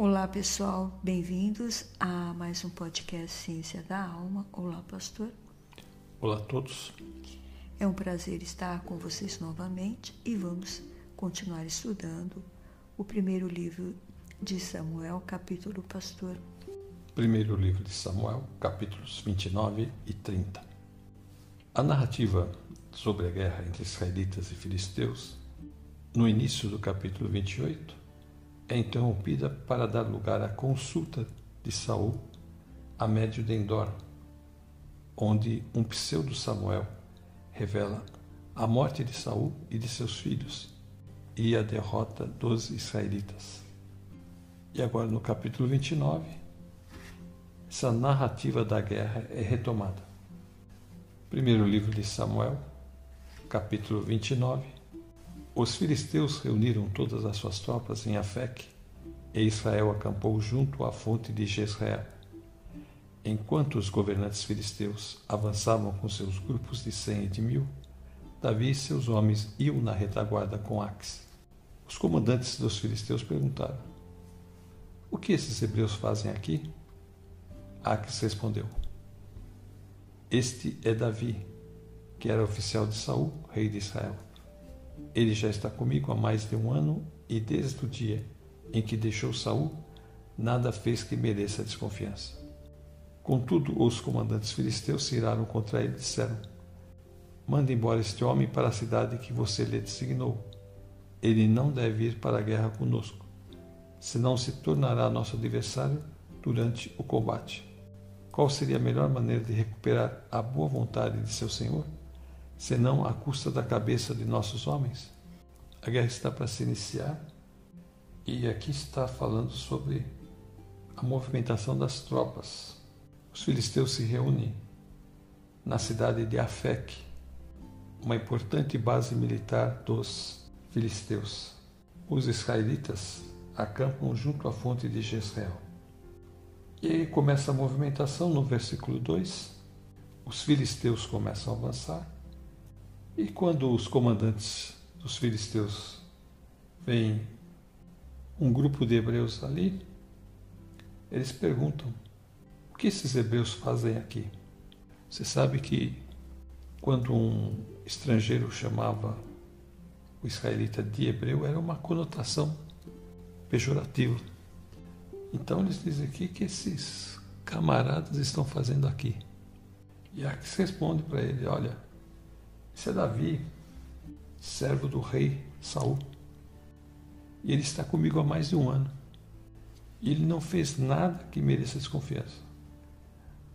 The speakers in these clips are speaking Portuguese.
Olá pessoal, bem-vindos a mais um podcast Ciência da Alma. Olá, pastor. Olá a todos. É um prazer estar com vocês novamente e vamos continuar estudando o primeiro livro de Samuel, capítulo pastor. Primeiro livro de Samuel, capítulos 29 e 30. A narrativa sobre a guerra entre israelitas e filisteus, no início do capítulo 28, é interrompida para dar lugar à consulta de Saul a médio de Endor, onde um pseudo Samuel revela a morte de Saul e de seus filhos e a derrota dos israelitas. E agora no capítulo 29, essa narrativa da guerra é retomada. Primeiro livro de Samuel, capítulo 29, os filisteus reuniram todas as suas tropas em Afec, e Israel acampou junto à fonte de Jezreel. Enquanto os governantes filisteus avançavam com seus grupos de cem e de mil, Davi e seus homens iam na retaguarda com Axe. Os comandantes dos filisteus perguntaram: O que esses hebreus fazem aqui? Axe respondeu: Este é Davi, que era oficial de Saul, rei de Israel. Ele já está comigo há mais de um ano e desde o dia em que deixou Saul, nada fez que mereça desconfiança. Contudo, os comandantes filisteus se iraram contra ele e disseram: Mande embora este homem para a cidade que você lhe designou. Ele não deve ir para a guerra conosco, senão se tornará nosso adversário durante o combate. Qual seria a melhor maneira de recuperar a boa vontade de seu senhor? Senão à custa da cabeça de nossos homens? A guerra está para se iniciar e aqui está falando sobre a movimentação das tropas. Os filisteus se reúnem na cidade de Afec, uma importante base militar dos filisteus. Os israelitas acampam junto à fonte de Jezreel. E aí começa a movimentação no versículo 2. Os filisteus começam a avançar e quando os comandantes dos filisteus veem um grupo de hebreus ali, eles perguntam: o que esses hebreus fazem aqui? Você sabe que quando um estrangeiro chamava o israelita de hebreu, era uma conotação pejorativa. Então eles dizem aqui que esses camaradas estão fazendo aqui. E Aques responde para ele: olha, isso é Davi, servo do rei Saul. E ele está comigo há mais de um ano. E ele não fez nada que mereça desconfiança.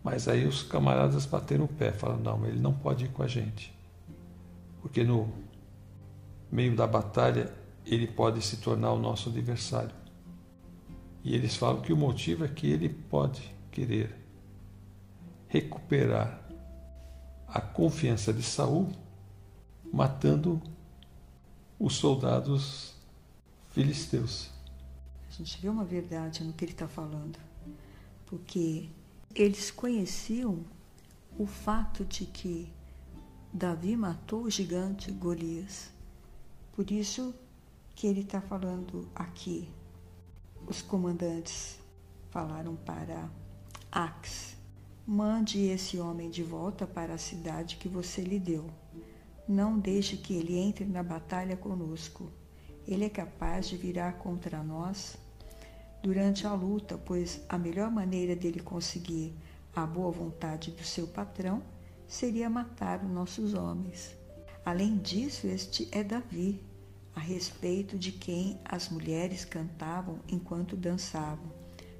Mas aí os camaradas bateram o pé, falando: não, ele não pode ir com a gente. Porque no meio da batalha ele pode se tornar o nosso adversário. E eles falam que o motivo é que ele pode querer recuperar a confiança de Saul matando os soldados filisteus. A gente vê uma verdade no que ele está falando, porque eles conheciam o fato de que Davi matou o gigante Golias. Por isso que ele está falando aqui. Os comandantes falaram para Ax: mande esse homem de volta para a cidade que você lhe deu não deixe que ele entre na batalha conosco. Ele é capaz de virar contra nós durante a luta, pois a melhor maneira dele conseguir a boa vontade do seu patrão seria matar os nossos homens. Além disso, este é Davi, a respeito de quem as mulheres cantavam enquanto dançavam.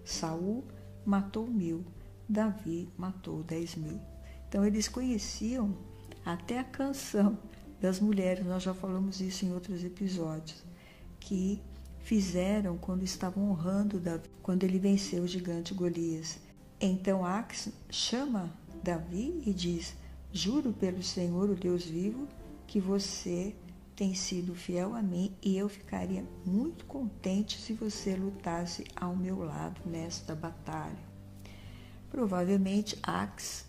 Saul matou mil, Davi matou dez mil. Então eles conheciam até a canção das mulheres, nós já falamos isso em outros episódios, que fizeram quando estavam honrando Davi, quando ele venceu o gigante Golias. Então Ax chama Davi e diz: Juro pelo Senhor, o Deus vivo, que você tem sido fiel a mim e eu ficaria muito contente se você lutasse ao meu lado nesta batalha. Provavelmente Ax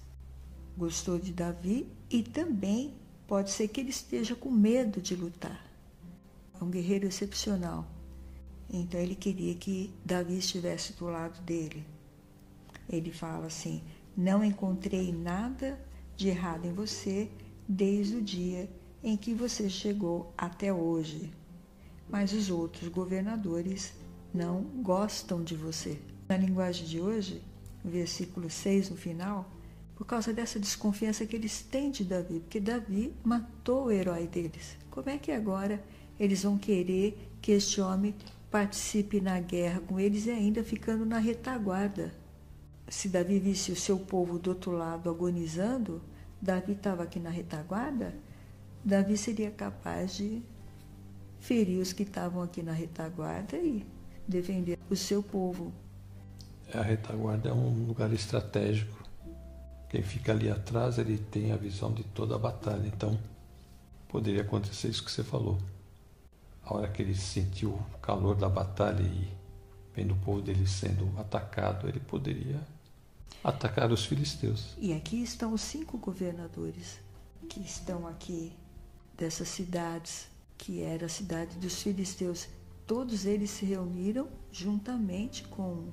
gostou de Davi e também pode ser que ele esteja com medo de lutar. É um guerreiro excepcional. Então ele queria que Davi estivesse do lado dele. Ele fala assim: Não encontrei nada de errado em você desde o dia em que você chegou até hoje. Mas os outros governadores não gostam de você. Na linguagem de hoje, versículo 6 no final, por causa dessa desconfiança que eles têm de Davi, porque Davi matou o herói deles. Como é que agora eles vão querer que este homem participe na guerra com eles e ainda ficando na retaguarda? Se Davi visse o seu povo do outro lado agonizando, Davi estava aqui na retaguarda, Davi seria capaz de ferir os que estavam aqui na retaguarda e defender o seu povo. A retaguarda é um lugar estratégico. Quem fica ali atrás, ele tem a visão de toda a batalha. Então, poderia acontecer isso que você falou. A hora que ele sentiu o calor da batalha e vendo o povo dele sendo atacado, ele poderia atacar os filisteus. E aqui estão os cinco governadores que estão aqui dessas cidades, que era a cidade dos filisteus. Todos eles se reuniram juntamente com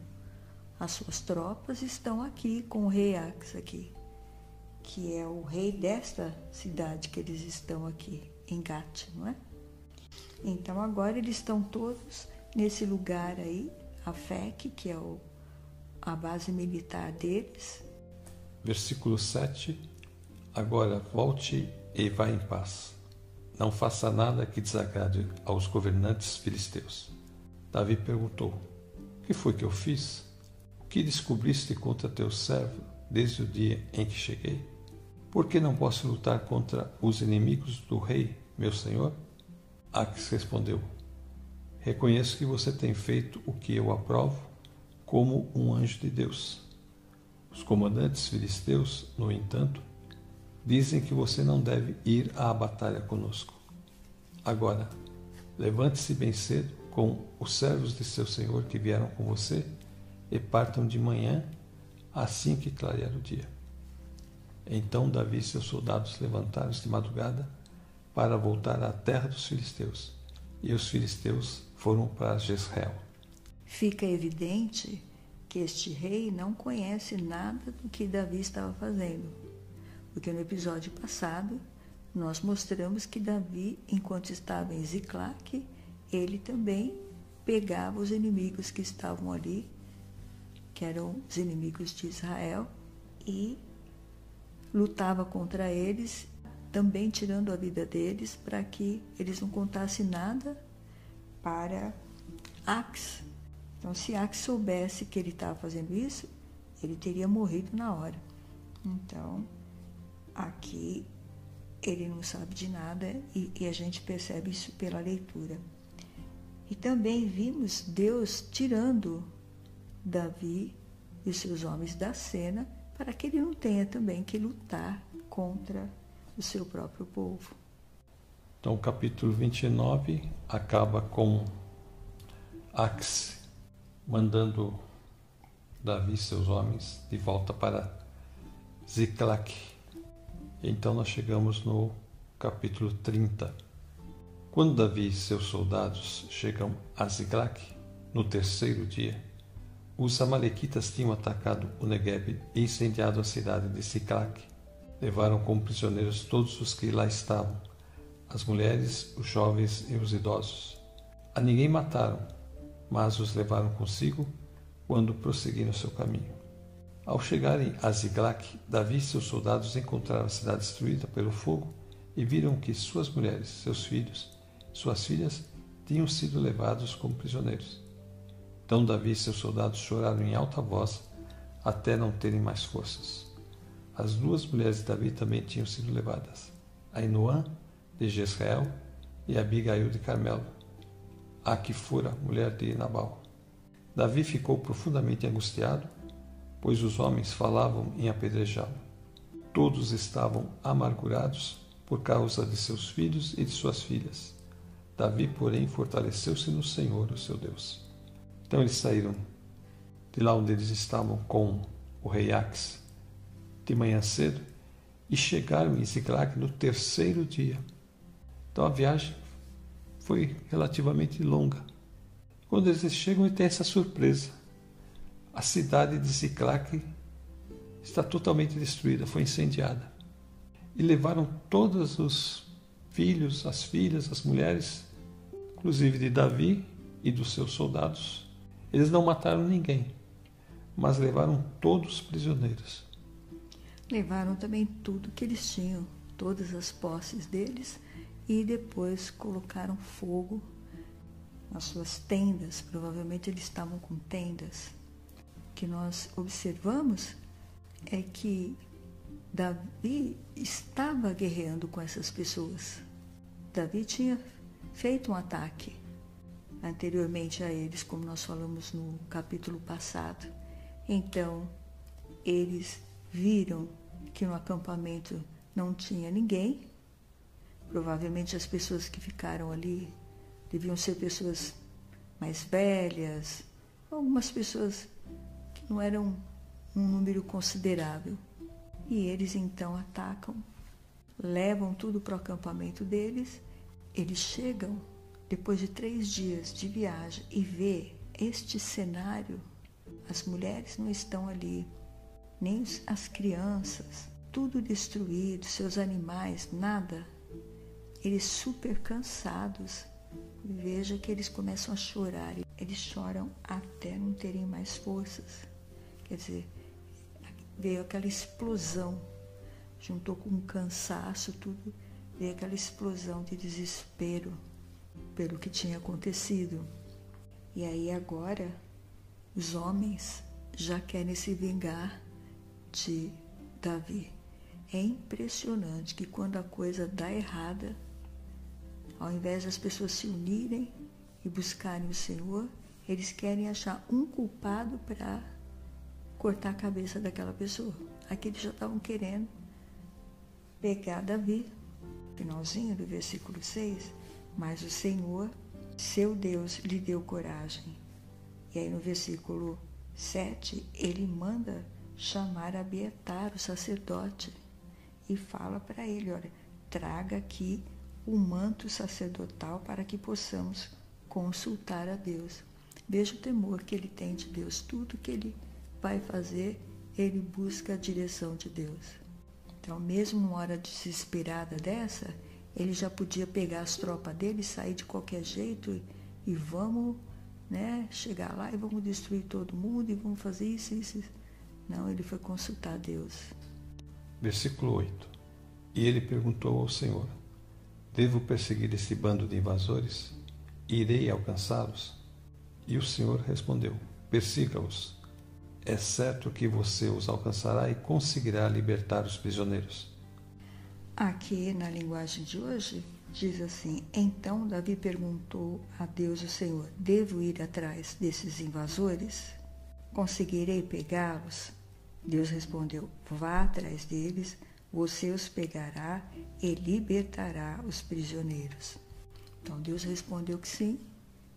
as suas tropas estão aqui com o rei Ax aqui, que é o rei desta cidade que eles estão aqui, em Gat, não é? Então agora eles estão todos nesse lugar aí, a FEC, que é o, a base militar deles. Versículo 7. Agora volte e vá em paz. Não faça nada que desagrade aos governantes filisteus. Davi perguntou: O que foi que eu fiz? Que descobriste contra teu servo desde o dia em que cheguei? Por que não posso lutar contra os inimigos do rei, meu senhor? Ax respondeu: Reconheço que você tem feito o que eu aprovo como um anjo de Deus. Os comandantes filisteus, no entanto, dizem que você não deve ir à batalha conosco. Agora, levante-se bem cedo com os servos de seu senhor que vieram com você e partam de manhã, assim que clarear o dia. Então Davi e seus soldados levantaram-se de madrugada para voltar à terra dos filisteus, e os filisteus foram para Jezreel. Fica evidente que este rei não conhece nada do que Davi estava fazendo, porque no episódio passado nós mostramos que Davi, enquanto estava em Ziclac, ele também pegava os inimigos que estavam ali que eram os inimigos de Israel, e lutava contra eles, também tirando a vida deles, para que eles não contassem nada para Ax. Então, se Ax soubesse que ele estava fazendo isso, ele teria morrido na hora. Então, aqui ele não sabe de nada e, e, a gente percebe isso pela leitura. E também vimos Deus tirando Davi e seus homens da cena, para que ele não tenha também que lutar contra o seu próprio povo. Então, o capítulo 29 acaba com Axe mandando Davi e seus homens de volta para Ziclac. Então, nós chegamos no capítulo 30. Quando Davi e seus soldados chegam a Ziclac, no terceiro dia, os amalequitas tinham atacado o Negueb e incendiado a cidade de Siclac. Levaram como prisioneiros todos os que lá estavam, as mulheres, os jovens e os idosos. A ninguém mataram, mas os levaram consigo quando prosseguiram seu caminho. Ao chegarem a Ziglac, Davi e seus soldados encontraram a cidade destruída pelo fogo e viram que suas mulheres, seus filhos, suas filhas tinham sido levados como prisioneiros. Então Davi e seus soldados choraram em alta voz até não terem mais forças. As duas mulheres de Davi também tinham sido levadas, Ainoã de Jezreel e Abigail de Carmelo, a que fora mulher de Nabal. Davi ficou profundamente angustiado, pois os homens falavam em apedrejá-lo. Todos estavam amargurados por causa de seus filhos e de suas filhas. Davi, porém, fortaleceu-se no Senhor, o seu Deus. Então eles saíram de lá onde eles estavam com o rei Ax de manhã cedo e chegaram em Ziklag no terceiro dia. Então a viagem foi relativamente longa. Quando eles chegam, tem essa surpresa. A cidade de Ziclac está totalmente destruída, foi incendiada. E levaram todos os filhos, as filhas, as mulheres, inclusive de Davi e dos seus soldados. Eles não mataram ninguém, mas levaram todos prisioneiros. Levaram também tudo que eles tinham, todas as posses deles, e depois colocaram fogo nas suas tendas. Provavelmente eles estavam com tendas. O que nós observamos é que Davi estava guerreando com essas pessoas. Davi tinha feito um ataque anteriormente a eles, como nós falamos no capítulo passado. Então, eles viram que no acampamento não tinha ninguém. Provavelmente as pessoas que ficaram ali deviam ser pessoas mais velhas, algumas pessoas que não eram um número considerável. E eles então atacam, levam tudo para o acampamento deles. Eles chegam depois de três dias de viagem e vê este cenário. As mulheres não estão ali, nem as crianças, tudo destruído, seus animais, nada. Eles super cansados. Veja que eles começam a chorar. Eles choram até não terem mais forças. Quer dizer, veio aquela explosão, juntou com um cansaço, tudo, veio aquela explosão de desespero pelo que tinha acontecido. E aí agora os homens já querem se vingar de Davi. É impressionante que quando a coisa dá errada, ao invés das pessoas se unirem e buscarem o Senhor, eles querem achar um culpado para cortar a cabeça daquela pessoa. Aqui eles já estavam querendo pegar Davi. Finalzinho do versículo 6. Mas o Senhor, seu Deus, lhe deu coragem. E aí no versículo 7, ele manda chamar Abietar, o sacerdote e fala para ele: olha, traga aqui o manto sacerdotal para que possamos consultar a Deus. Veja o temor que ele tem de Deus. Tudo que ele vai fazer, ele busca a direção de Deus. Então, mesmo numa hora desesperada dessa, ele já podia pegar as tropas dele sair de qualquer jeito e, e vamos né, chegar lá e vamos destruir todo mundo e vamos fazer isso, isso, isso. Não, ele foi consultar Deus. Versículo 8. E ele perguntou ao Senhor: Devo perseguir esse bando de invasores? Irei alcançá-los? E o Senhor respondeu: Persiga-os. É certo que você os alcançará e conseguirá libertar os prisioneiros. Aqui na linguagem de hoje diz assim: Então Davi perguntou a Deus o Senhor: Devo ir atrás desses invasores? Conseguirei pegá-los? Deus respondeu: Vá atrás deles, você os pegará e libertará os prisioneiros. Então Deus respondeu que sim,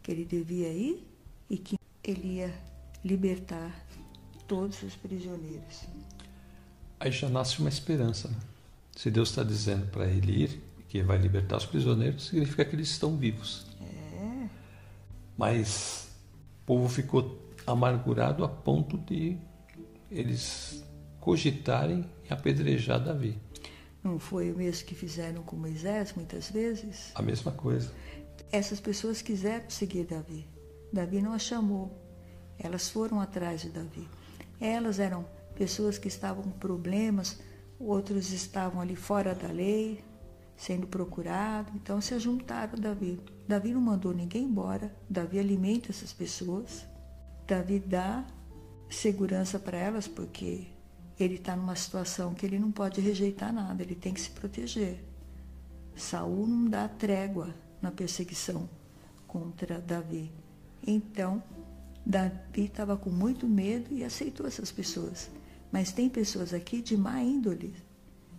que ele devia ir e que ele ia libertar todos os prisioneiros. Aí já nasce uma esperança. Né? Se Deus está dizendo para ele ir, que vai libertar os prisioneiros, significa que eles estão vivos. É. Mas o povo ficou amargurado a ponto de eles cogitarem apedrejar Davi. Não foi o mesmo que fizeram com Moisés muitas vezes? A mesma coisa. Essas pessoas quiseram seguir Davi. Davi não as chamou. Elas foram atrás de Davi. Elas eram pessoas que estavam com problemas, outros estavam ali fora da lei, sendo procurados, então se juntaram a Davi. Davi não mandou ninguém embora, Davi alimenta essas pessoas, Davi dá segurança para elas, porque ele está numa situação que ele não pode rejeitar nada, ele tem que se proteger. Saul não dá trégua na perseguição contra Davi. Então, Davi estava com muito medo e aceitou essas pessoas. Mas tem pessoas aqui de má índole.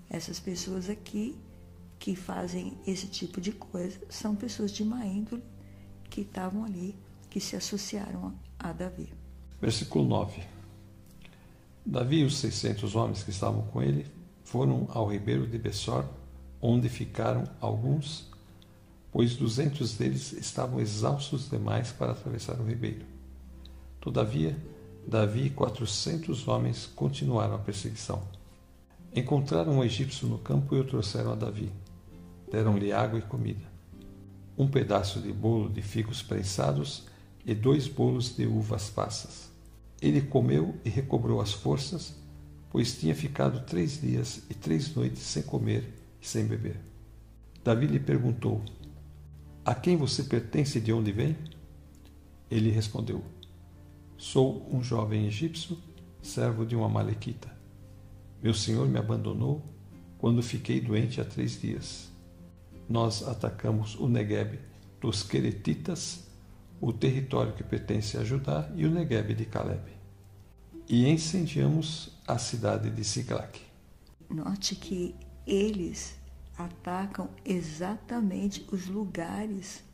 Essas pessoas aqui que fazem esse tipo de coisa são pessoas de má índole que estavam ali, que se associaram a, Davi. Versículo 9. Davi e os 600 homens que estavam com ele foram ao ribeiro de Bessor, onde ficaram alguns pois duzentos deles estavam exaustos demais para atravessar o ribeiro. Todavia, Davi e quatrocentos homens continuaram a perseguição. Encontraram um egípcio no campo e o trouxeram a Davi. Deram-lhe água e comida. Um pedaço de bolo de figos prensados e dois bolos de uvas passas. Ele comeu e recobrou as forças, pois tinha ficado três dias e três noites sem comer e sem beber. Davi lhe perguntou: A quem você pertence e de onde vem? Ele respondeu: Sou um jovem egípcio, servo de uma malequita. Meu senhor me abandonou quando fiquei doente há três dias. Nós atacamos o Negueb dos Queretitas, o território que pertence a Judá, e o Negueb de Caleb. E incendiamos a cidade de Siglac. Note que eles atacam exatamente os lugares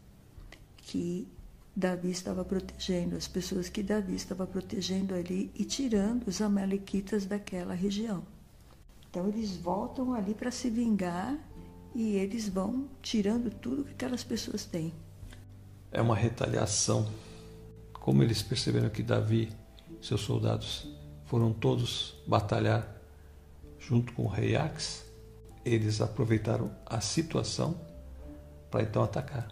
que Davi estava protegendo, as pessoas que Davi estava protegendo ali e tirando os amalequitas daquela região. Então eles voltam ali para se vingar e eles vão tirando tudo que aquelas pessoas têm. É uma retaliação. Como eles perceberam que Davi e seus soldados foram todos batalhar junto com o rei Ax, eles aproveitaram a situação para então atacar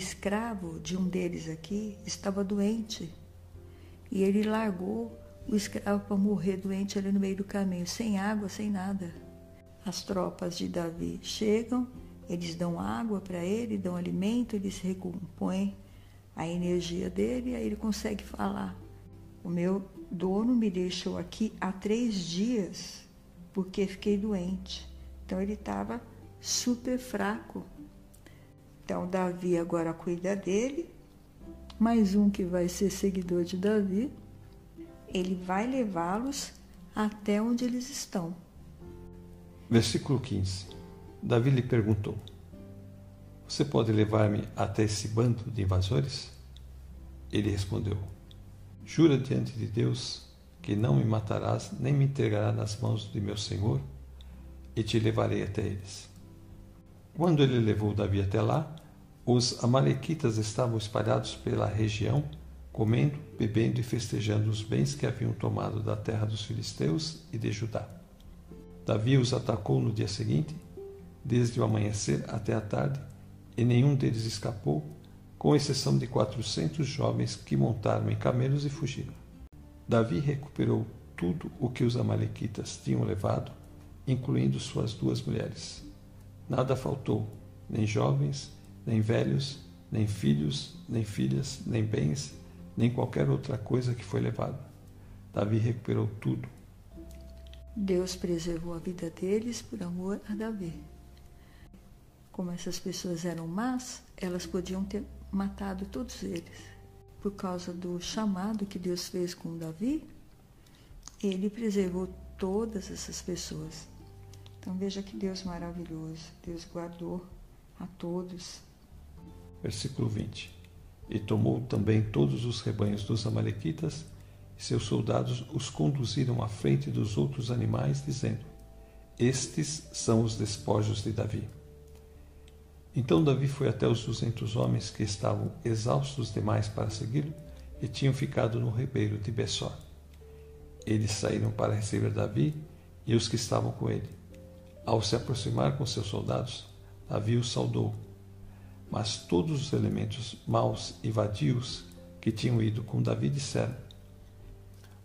escravo de um deles aqui estava doente e ele largou o escravo para morrer doente ali no meio do caminho, sem água, sem nada. As tropas de Davi chegam, eles dão água para ele, dão alimento, ele se recompõe a energia dele e aí ele consegue falar. O meu dono me deixou aqui há três dias porque fiquei doente. Então ele estava super fraco. Então, Davi agora cuida dele. Mais um que vai ser seguidor de Davi. Ele vai levá-los até onde eles estão. Versículo 15. Davi lhe perguntou: Você pode levar-me até esse bando de invasores? Ele respondeu: Jura diante de Deus que não me matarás nem me entregarás nas mãos de meu senhor, e te levarei até eles. Quando ele levou Davi até lá, os Amalequitas estavam espalhados pela região, comendo, bebendo e festejando os bens que haviam tomado da terra dos filisteus e de Judá. Davi os atacou no dia seguinte, desde o amanhecer até a tarde, e nenhum deles escapou, com exceção de quatrocentos jovens que montaram em camelos e fugiram. Davi recuperou tudo o que os Amalequitas tinham levado, incluindo suas duas mulheres. Nada faltou, nem jovens, nem velhos, nem filhos, nem filhas, nem bens, nem qualquer outra coisa que foi levada. Davi recuperou tudo. Deus preservou a vida deles por amor a Davi. Como essas pessoas eram más, elas podiam ter matado todos eles. Por causa do chamado que Deus fez com Davi, ele preservou todas essas pessoas. Então veja que Deus maravilhoso. Deus guardou a todos Versículo 20. E tomou também todos os rebanhos dos Amalequitas, e seus soldados os conduziram à frente dos outros animais, dizendo: Estes são os despojos de Davi. Então Davi foi até os duzentos homens que estavam exaustos demais para segui-lo e tinham ficado no ribeiro de Bessó. Eles saíram para receber Davi e os que estavam com ele. Ao se aproximar com seus soldados, Davi os saudou mas todos os elementos maus e vadios que tinham ido com Davi disseram: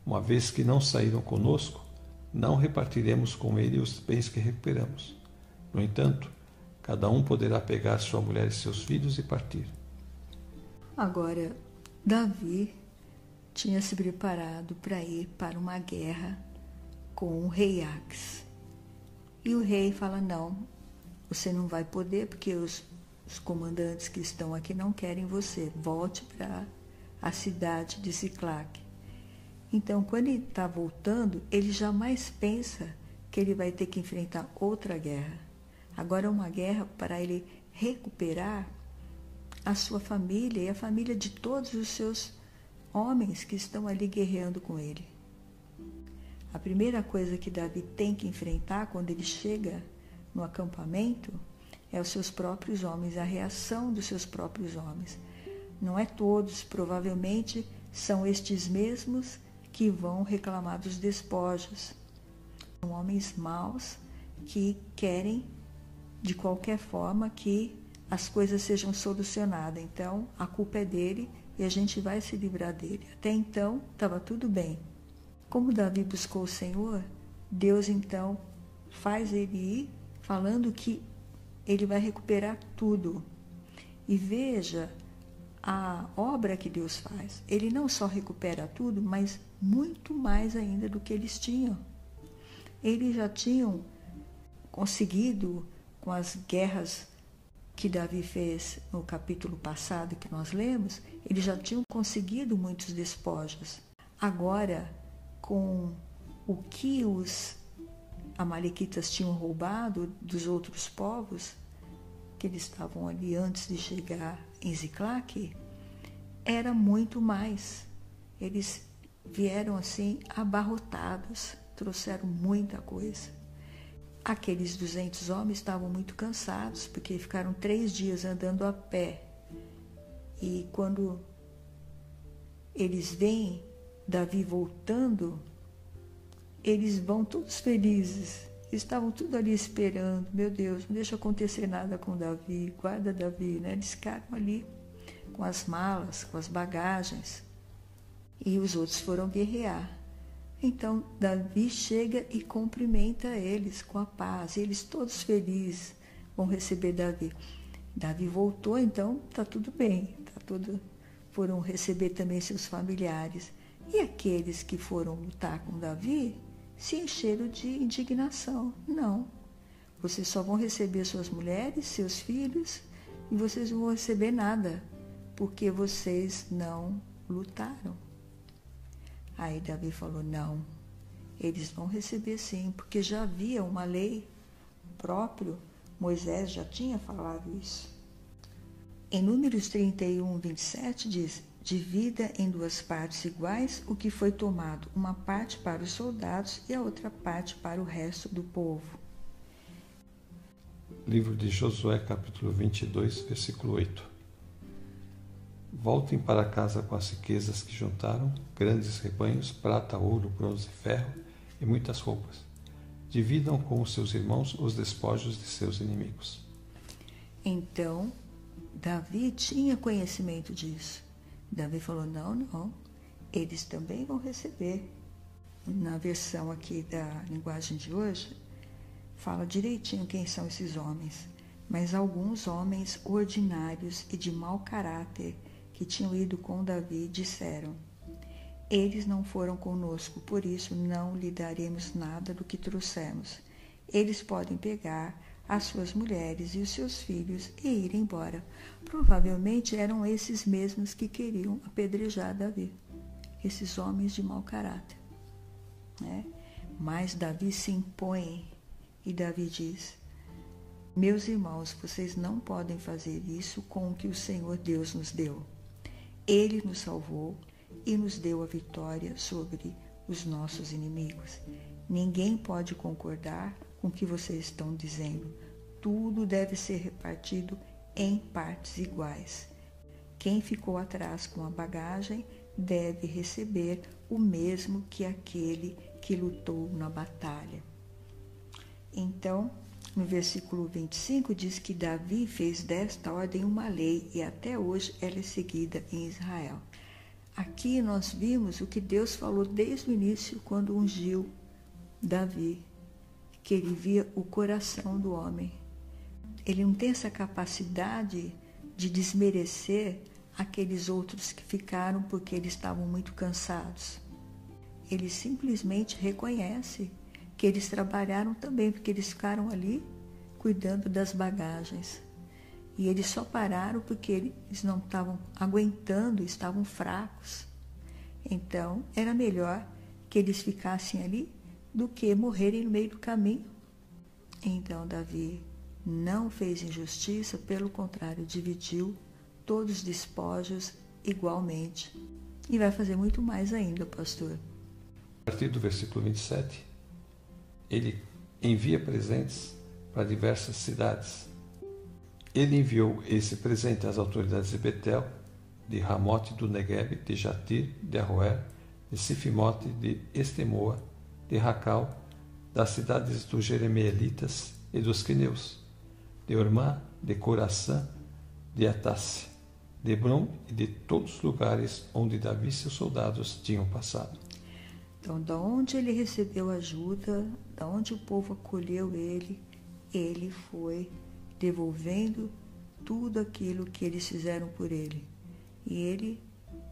Uma vez que não saíram conosco, não repartiremos com ele os bens que recuperamos. No entanto, cada um poderá pegar sua mulher e seus filhos e partir. Agora, Davi tinha se preparado para ir para uma guerra com o rei Ax. E o rei fala: Não, você não vai poder, porque os os comandantes que estão aqui não querem você. Volte para a cidade de Ciclac. Então, quando ele está voltando, ele jamais pensa que ele vai ter que enfrentar outra guerra. Agora é uma guerra para ele recuperar a sua família e a família de todos os seus homens que estão ali guerreando com ele. A primeira coisa que Davi tem que enfrentar quando ele chega no acampamento é os seus próprios homens, a reação dos seus próprios homens. Não é todos, provavelmente são estes mesmos que vão reclamar dos despojos. São homens maus que querem, de qualquer forma, que as coisas sejam solucionadas. Então, a culpa é dele e a gente vai se livrar dele. Até então, estava tudo bem. Como Davi buscou o Senhor, Deus então faz ele ir falando que ele vai recuperar tudo. E veja a obra que Deus faz. Ele não só recupera tudo, mas muito mais ainda do que eles tinham. Eles já tinham conseguido, com as guerras que Davi fez no capítulo passado que nós lemos, eles já tinham conseguido muitos despojos. Agora, com o que os amalequitas tinham roubado dos outros povos, que eles estavam ali antes de chegar em Ziclac, era muito mais. Eles vieram assim abarrotados, trouxeram muita coisa. Aqueles 200 homens estavam muito cansados, porque ficaram três dias andando a pé. E quando eles veem Davi voltando, eles vão todos felizes. Estavam tudo ali esperando. Meu Deus, não deixa acontecer nada com Davi, guarda Davi, né? Eles ficaram ali com as malas, com as bagagens. E os outros foram guerrear. Então Davi chega e cumprimenta eles com a paz. Eles todos felizes vão receber Davi. Davi voltou, então está tudo bem, tá tudo. Foram receber também seus familiares. E aqueles que foram lutar com Davi se encheram de indignação. Não. Vocês só vão receber suas mulheres, seus filhos, e vocês não vão receber nada, porque vocês não lutaram. Aí Davi falou: não, eles vão receber sim, porque já havia uma lei próprio, Moisés já tinha falado isso. Em Números 31, 27 diz: divida em duas partes iguais o que foi tomado, uma parte para os soldados e a outra parte para o resto do povo. Livro de Josué, capítulo 22, versículo 8. Voltem para casa com as riquezas que juntaram, grandes rebanhos, prata, ouro, bronze, ferro e muitas roupas. Dividam com os seus irmãos os despojos de seus inimigos. Então, Davi tinha conhecimento disso. Davi falou: não, não, eles também vão receber. Na versão aqui da linguagem de hoje, fala direitinho quem são esses homens. Mas alguns homens ordinários e de mau caráter que tinham ido com Davi disseram: Eles não foram conosco, por isso não lhe daremos nada do que trouxemos. Eles podem pegar as suas mulheres e os seus filhos e ir embora. Provavelmente eram esses mesmos que queriam apedrejar Davi, esses homens de mau caráter. Né? Mas Davi se impõe e Davi diz: Meus irmãos, vocês não podem fazer isso com o que o Senhor Deus nos deu. Ele nos salvou e nos deu a vitória sobre os nossos inimigos. Ninguém pode concordar com o que vocês estão dizendo. Tudo deve ser repartido em partes iguais. Quem ficou atrás com a bagagem deve receber o mesmo que aquele que lutou na batalha. Então, no versículo 25 diz que Davi fez desta ordem uma lei e até hoje ela é seguida em Israel. Aqui nós vimos o que Deus falou desde o início quando ungiu Davi, que ele via o coração do homem. Ele não tem essa capacidade de desmerecer aqueles outros que ficaram porque eles estavam muito cansados. Ele simplesmente reconhece que eles trabalharam também, porque eles ficaram ali cuidando das bagagens. E eles só pararam porque eles não estavam aguentando, estavam fracos. Então, era melhor que eles ficassem ali do que morrerem no meio do caminho. Então, Davi não fez injustiça, pelo contrário, dividiu todos os despojos igualmente. E vai fazer muito mais ainda, pastor. A partir do versículo 27, ele envia presentes para diversas cidades Ele enviou esse presente às autoridades de Betel, de Ramote do Negueb, de Jatir, de Arroer, de Sifimote, de Estemoa, de Racal, das cidades dos Jeremeelitas e dos Quineus, de Ormá, de Coraçã, de Atasse, de Hebron e de todos os lugares onde Davi e seus soldados tinham passado. Então, da onde ele recebeu ajuda, da onde o povo acolheu ele, ele foi devolvendo tudo aquilo que eles fizeram por ele. E ele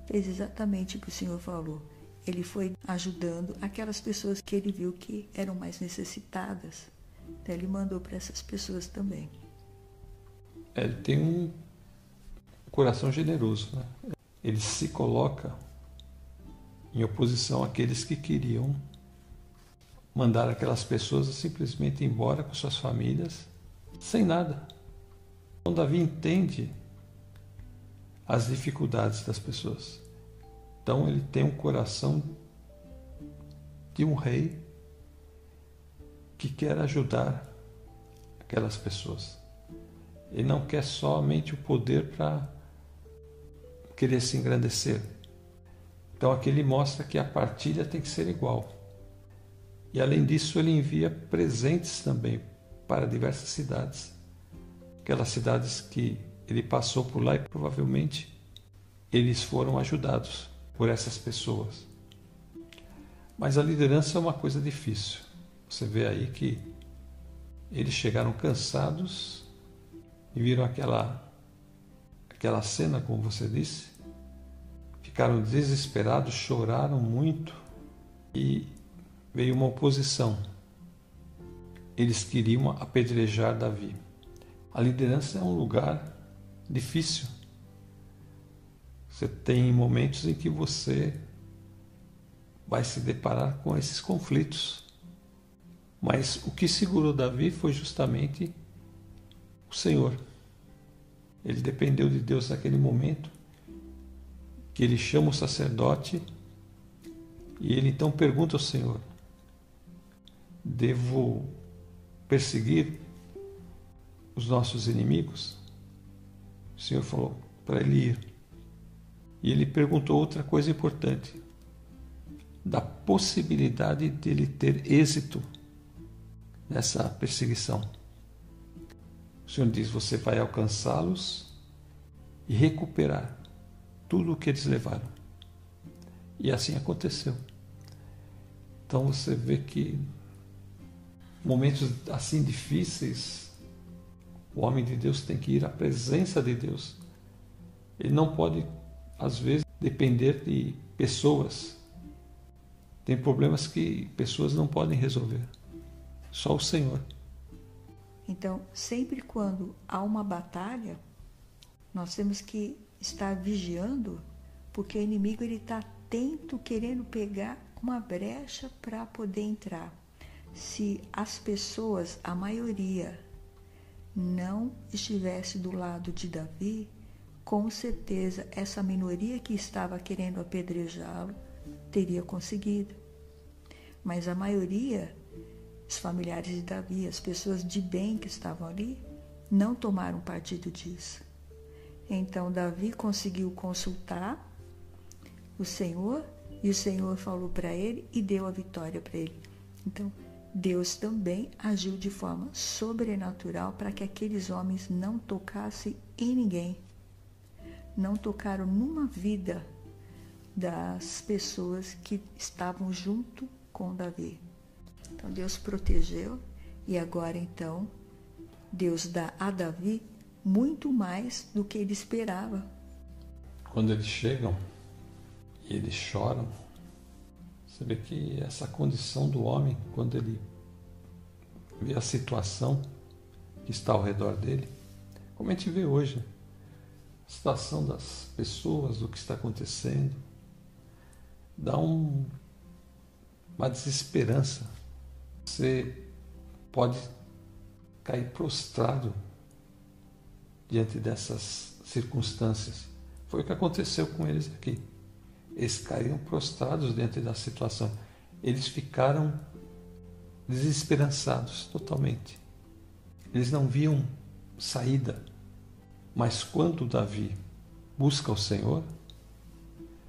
fez exatamente o que o Senhor falou. Ele foi ajudando aquelas pessoas que ele viu que eram mais necessitadas. Então ele mandou para essas pessoas também. Ele tem um coração generoso. Né? Ele se coloca em oposição àqueles que queriam mandar aquelas pessoas simplesmente embora com suas famílias, sem nada. Então, Davi entende as dificuldades das pessoas. Então, ele tem um coração de um rei que quer ajudar aquelas pessoas. Ele não quer somente o poder para querer se engrandecer. Então aqui ele mostra que a partilha tem que ser igual. E além disso, ele envia presentes também para diversas cidades. Aquelas cidades que ele passou por lá e provavelmente eles foram ajudados por essas pessoas. Mas a liderança é uma coisa difícil. Você vê aí que eles chegaram cansados e viram aquela aquela cena, como você disse, ficaram desesperados, choraram muito e veio uma oposição. Eles queriam apedrejar Davi. A liderança é um lugar difícil. Você tem momentos em que você vai se deparar com esses conflitos. Mas o que segurou Davi foi justamente o Senhor. Ele dependeu de Deus naquele momento, que ele chama o sacerdote e ele então pergunta ao Senhor: Devo perseguir os nossos inimigos? O Senhor falou para ele ir. E ele perguntou outra coisa importante: da possibilidade dele ter êxito nessa perseguição. Senhor diz: você vai alcançá-los e recuperar tudo o que eles levaram. E assim aconteceu. Então você vê que momentos assim difíceis, o homem de Deus tem que ir à presença de Deus. Ele não pode, às vezes, depender de pessoas. Tem problemas que pessoas não podem resolver. Só o Senhor. Então, sempre quando há uma batalha, nós temos que estar vigiando, porque o inimigo ele está atento, querendo pegar uma brecha para poder entrar. Se as pessoas, a maioria, não estivesse do lado de Davi, com certeza essa minoria que estava querendo apedrejá-lo teria conseguido. Mas a maioria os familiares de Davi, as pessoas de bem que estavam ali, não tomaram partido disso. Então Davi conseguiu consultar o Senhor e o Senhor falou para ele e deu a vitória para ele. Então Deus também agiu de forma sobrenatural para que aqueles homens não tocassem em ninguém. Não tocaram numa vida das pessoas que estavam junto com Davi. Então Deus protegeu e agora então Deus dá a Davi muito mais do que ele esperava. Quando eles chegam e eles choram, você vê que essa condição do homem, quando ele vê a situação que está ao redor dele, como a gente vê hoje, situação das pessoas, do que está acontecendo, dá um, uma desesperança você pode cair prostrado diante dessas circunstâncias. Foi o que aconteceu com eles aqui. Eles caíram prostrados diante da situação. Eles ficaram desesperançados totalmente. Eles não viam saída. Mas quando Davi busca o Senhor,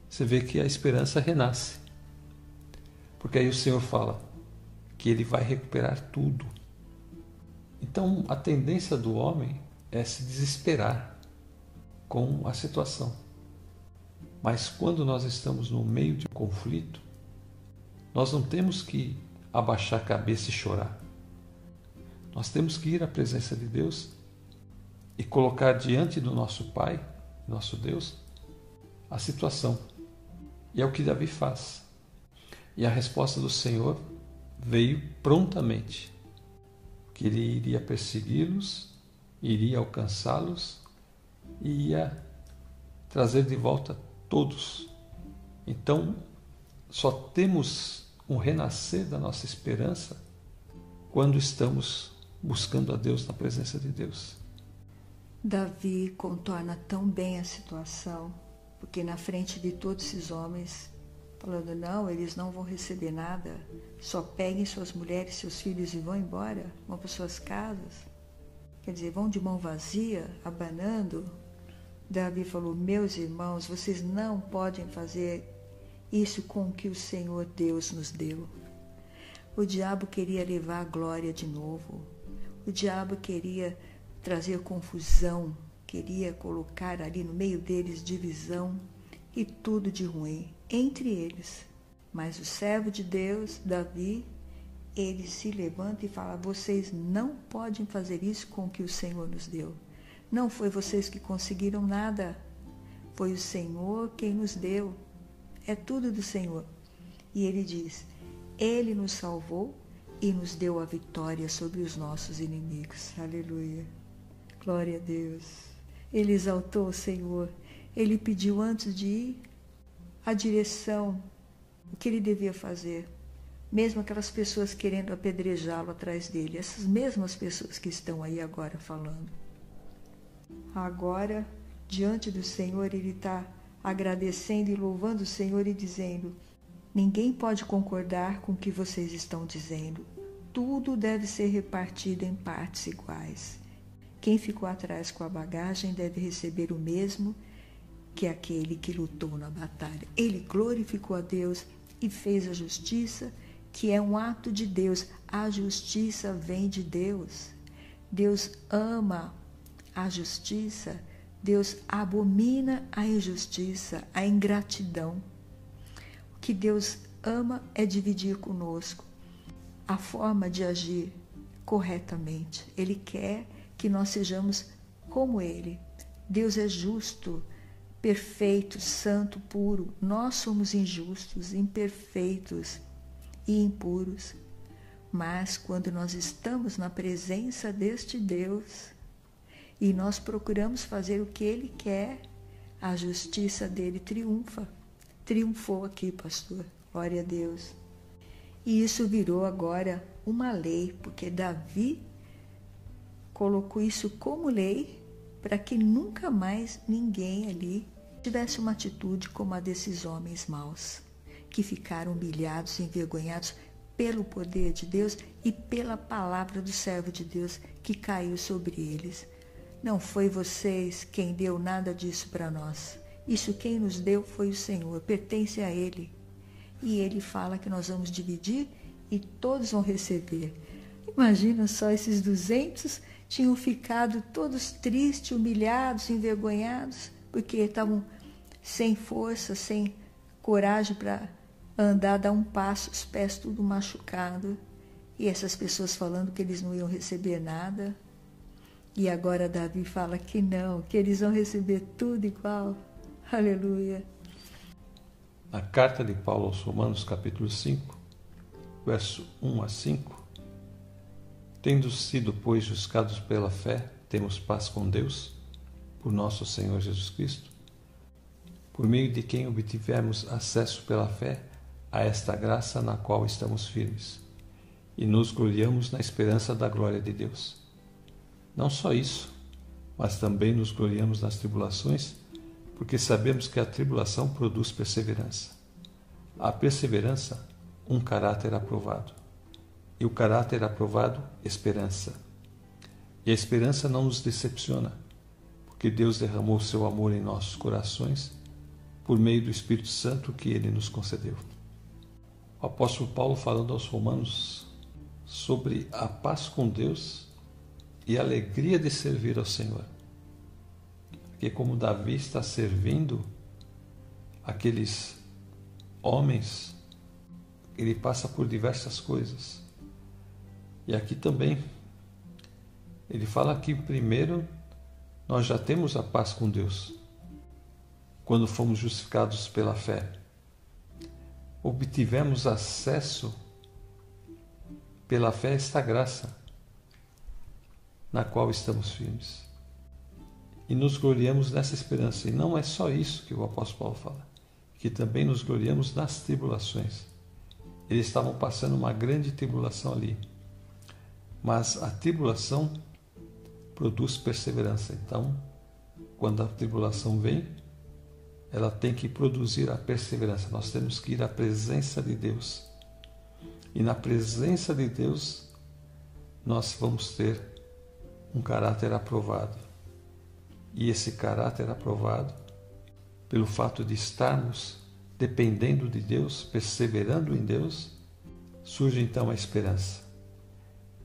você vê que a esperança renasce. Porque aí o Senhor fala que ele vai recuperar tudo. Então, a tendência do homem é se desesperar com a situação. Mas quando nós estamos no meio de um conflito, nós não temos que abaixar a cabeça e chorar. Nós temos que ir à presença de Deus e colocar diante do nosso Pai, nosso Deus, a situação. E é o que Davi faz. E a resposta do Senhor veio prontamente, que ele iria persegui-los, iria alcançá-los e ia trazer de volta todos. Então, só temos um renascer da nossa esperança quando estamos buscando a Deus na presença de Deus. Davi contorna tão bem a situação, porque na frente de todos esses homens, falando: não, eles não vão receber nada, só peguem suas mulheres, seus filhos e vão embora, vão para suas casas. Quer dizer, vão de mão vazia, abanando Davi falou: Meus irmãos, vocês não podem fazer isso com que o Senhor Deus nos deu. O diabo queria levar a glória de novo. O diabo queria trazer confusão, queria colocar ali no meio deles divisão e tudo de ruim entre eles. Mas o servo de Deus, Davi, ele se levanta e fala: Vocês não podem fazer isso com o que o Senhor nos deu. Não foi vocês que conseguiram nada. Foi o Senhor quem nos deu. É tudo do Senhor. E ele diz: Ele nos salvou e nos deu a vitória sobre os nossos inimigos. Aleluia. Glória a Deus. Ele exaltou o Senhor. Ele pediu antes de ir a direção, o que ele devia fazer. Mesmo aquelas pessoas querendo apedrejá-lo atrás dele, essas mesmas pessoas que estão aí agora falando. Agora, diante do Senhor, ele está agradecendo e louvando o Senhor e dizendo: Ninguém pode concordar com o que vocês estão dizendo. Tudo deve ser repartido em partes iguais. Quem ficou atrás com a bagagem deve receber o mesmo que aquele que lutou na batalha. Ele glorificou a Deus e fez a justiça, que é um ato de Deus. A justiça vem de Deus. Deus ama a justiça, Deus abomina a injustiça, a ingratidão. O que Deus ama é dividir conosco a forma de agir corretamente. Ele quer que nós sejamos como Ele. Deus é justo, perfeito, santo, puro. Nós somos injustos, imperfeitos e impuros. Mas quando nós estamos na presença deste Deus, e nós procuramos fazer o que Ele quer, a justiça dele triunfa. Triunfou aqui, pastor. Glória a Deus. E isso virou agora uma lei, porque Davi colocou isso como lei para que nunca mais ninguém ali tivesse uma atitude como a desses homens maus, que ficaram humilhados, envergonhados pelo poder de Deus e pela palavra do servo de Deus que caiu sobre eles. Não foi vocês quem deu nada disso para nós. Isso quem nos deu foi o Senhor, pertence a Ele. E Ele fala que nós vamos dividir e todos vão receber. Imagina só, esses duzentos tinham ficado todos tristes, humilhados, envergonhados, porque estavam sem força, sem coragem para andar, dar um passo, os pés tudo machucado. E essas pessoas falando que eles não iam receber nada. E agora Davi fala que não, que eles vão receber tudo igual. Aleluia. Na carta de Paulo aos Romanos, capítulo 5, verso 1 a 5, tendo sido, pois, justificados pela fé, temos paz com Deus, por nosso Senhor Jesus Cristo, por meio de quem obtivemos acesso pela fé a esta graça na qual estamos firmes, e nos gloriamos na esperança da glória de Deus. Não só isso, mas também nos gloriamos nas tribulações, porque sabemos que a tribulação produz perseverança. A perseverança, um caráter aprovado. E o caráter aprovado, esperança. E a esperança não nos decepciona, porque Deus derramou seu amor em nossos corações por meio do Espírito Santo que ele nos concedeu. O apóstolo Paulo falando aos Romanos sobre a paz com Deus e a alegria de servir ao Senhor. Porque como Davi está servindo aqueles homens, ele passa por diversas coisas. E aqui também ele fala que primeiro nós já temos a paz com Deus quando fomos justificados pela fé. Obtivemos acesso pela fé a esta graça na qual estamos firmes. E nos gloriamos nessa esperança. E não é só isso que o apóstolo Paulo fala, que também nos gloriamos nas tribulações. Eles estavam passando uma grande tribulação ali. Mas a tribulação produz perseverança. Então, quando a tribulação vem, ela tem que produzir a perseverança. Nós temos que ir à presença de Deus. E na presença de Deus, nós vamos ter um caráter aprovado. E esse caráter aprovado, pelo fato de estarmos dependendo de Deus, perseverando em Deus, surge então a esperança.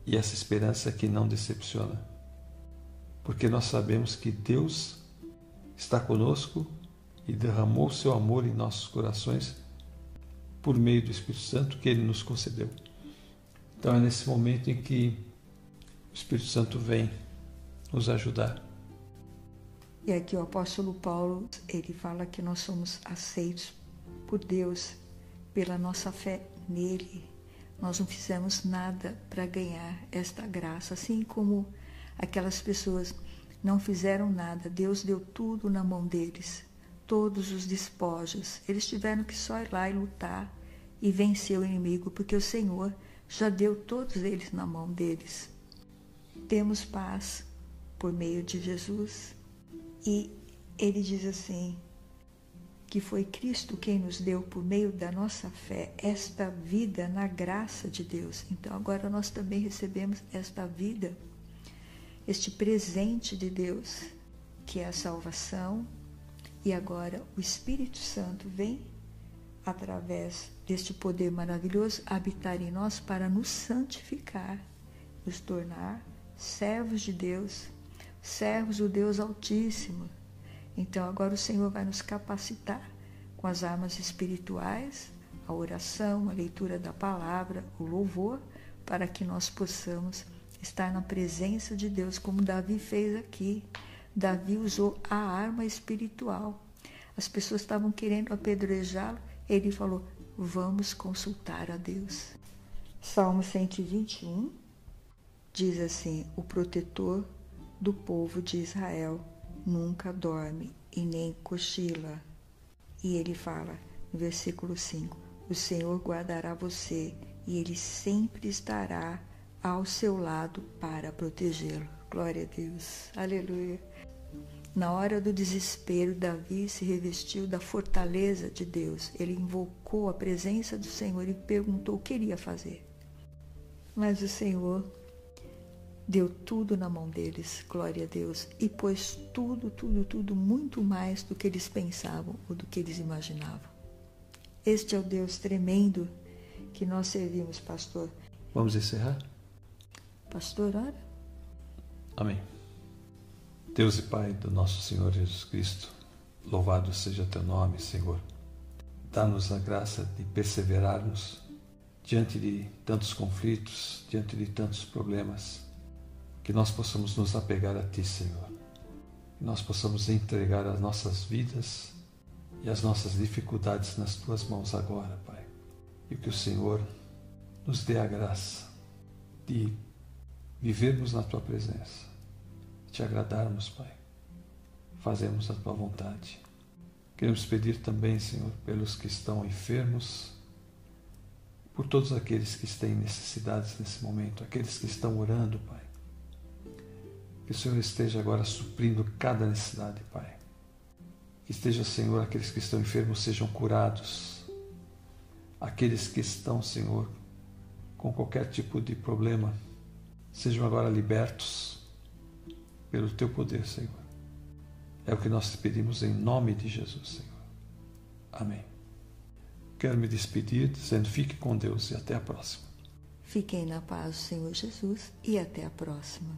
E essa esperança que não decepciona. Porque nós sabemos que Deus está conosco e derramou seu amor em nossos corações por meio do Espírito Santo que ele nos concedeu. Então é nesse momento em que o Espírito Santo vem nos ajudar. E aqui o apóstolo Paulo, ele fala que nós somos aceitos por Deus pela nossa fé nele. Nós não fizemos nada para ganhar esta graça, assim como aquelas pessoas não fizeram nada, Deus deu tudo na mão deles todos os despojos. Eles tiveram que só ir lá e lutar e vencer o inimigo, porque o Senhor já deu todos eles na mão deles. Temos paz por meio de Jesus e ele diz assim: que foi Cristo quem nos deu por meio da nossa fé esta vida na graça de Deus. Então agora nós também recebemos esta vida, este presente de Deus, que é a salvação, e agora o Espírito Santo vem, através deste poder maravilhoso, habitar em nós para nos santificar, nos tornar servos de Deus, servos do Deus Altíssimo. Então agora o Senhor vai nos capacitar com as armas espirituais, a oração, a leitura da palavra, o louvor, para que nós possamos estar na presença de Deus, como Davi fez aqui. Davi usou a arma espiritual. As pessoas estavam querendo apedrejá-lo. Ele falou: Vamos consultar a Deus. Salmo 121 diz assim: O protetor do povo de Israel nunca dorme e nem cochila. E ele fala no versículo 5: O Senhor guardará você e ele sempre estará ao seu lado para protegê-lo. Glória a Deus. Aleluia. Na hora do desespero, Davi se revestiu da fortaleza de Deus. Ele invocou a presença do Senhor e perguntou o que iria fazer. Mas o Senhor deu tudo na mão deles, glória a Deus, e pôs tudo, tudo, tudo muito mais do que eles pensavam ou do que eles imaginavam. Este é o Deus tremendo que nós servimos, pastor. Vamos encerrar? Pastor, ora. Amém. Deus e Pai do nosso Senhor Jesus Cristo, louvado seja teu nome, Senhor. Dá-nos a graça de perseverarmos diante de tantos conflitos, diante de tantos problemas, que nós possamos nos apegar a Ti, Senhor. Que nós possamos entregar as nossas vidas e as nossas dificuldades nas Tuas mãos agora, Pai. E que o Senhor nos dê a graça de vivermos na Tua presença te agradarmos, Pai. Fazemos a tua vontade. Queremos pedir também, Senhor, pelos que estão enfermos, por todos aqueles que têm necessidades nesse momento, aqueles que estão orando, Pai. Que o Senhor esteja agora suprindo cada necessidade, Pai. Que esteja, Senhor, aqueles que estão enfermos sejam curados. Aqueles que estão, Senhor, com qualquer tipo de problema, sejam agora libertos pelo teu poder, Senhor. É o que nós te pedimos em nome de Jesus, Senhor. Amém. Quero me despedir dizendo fique com Deus e até a próxima. Fiquem na paz Senhor Jesus e até a próxima.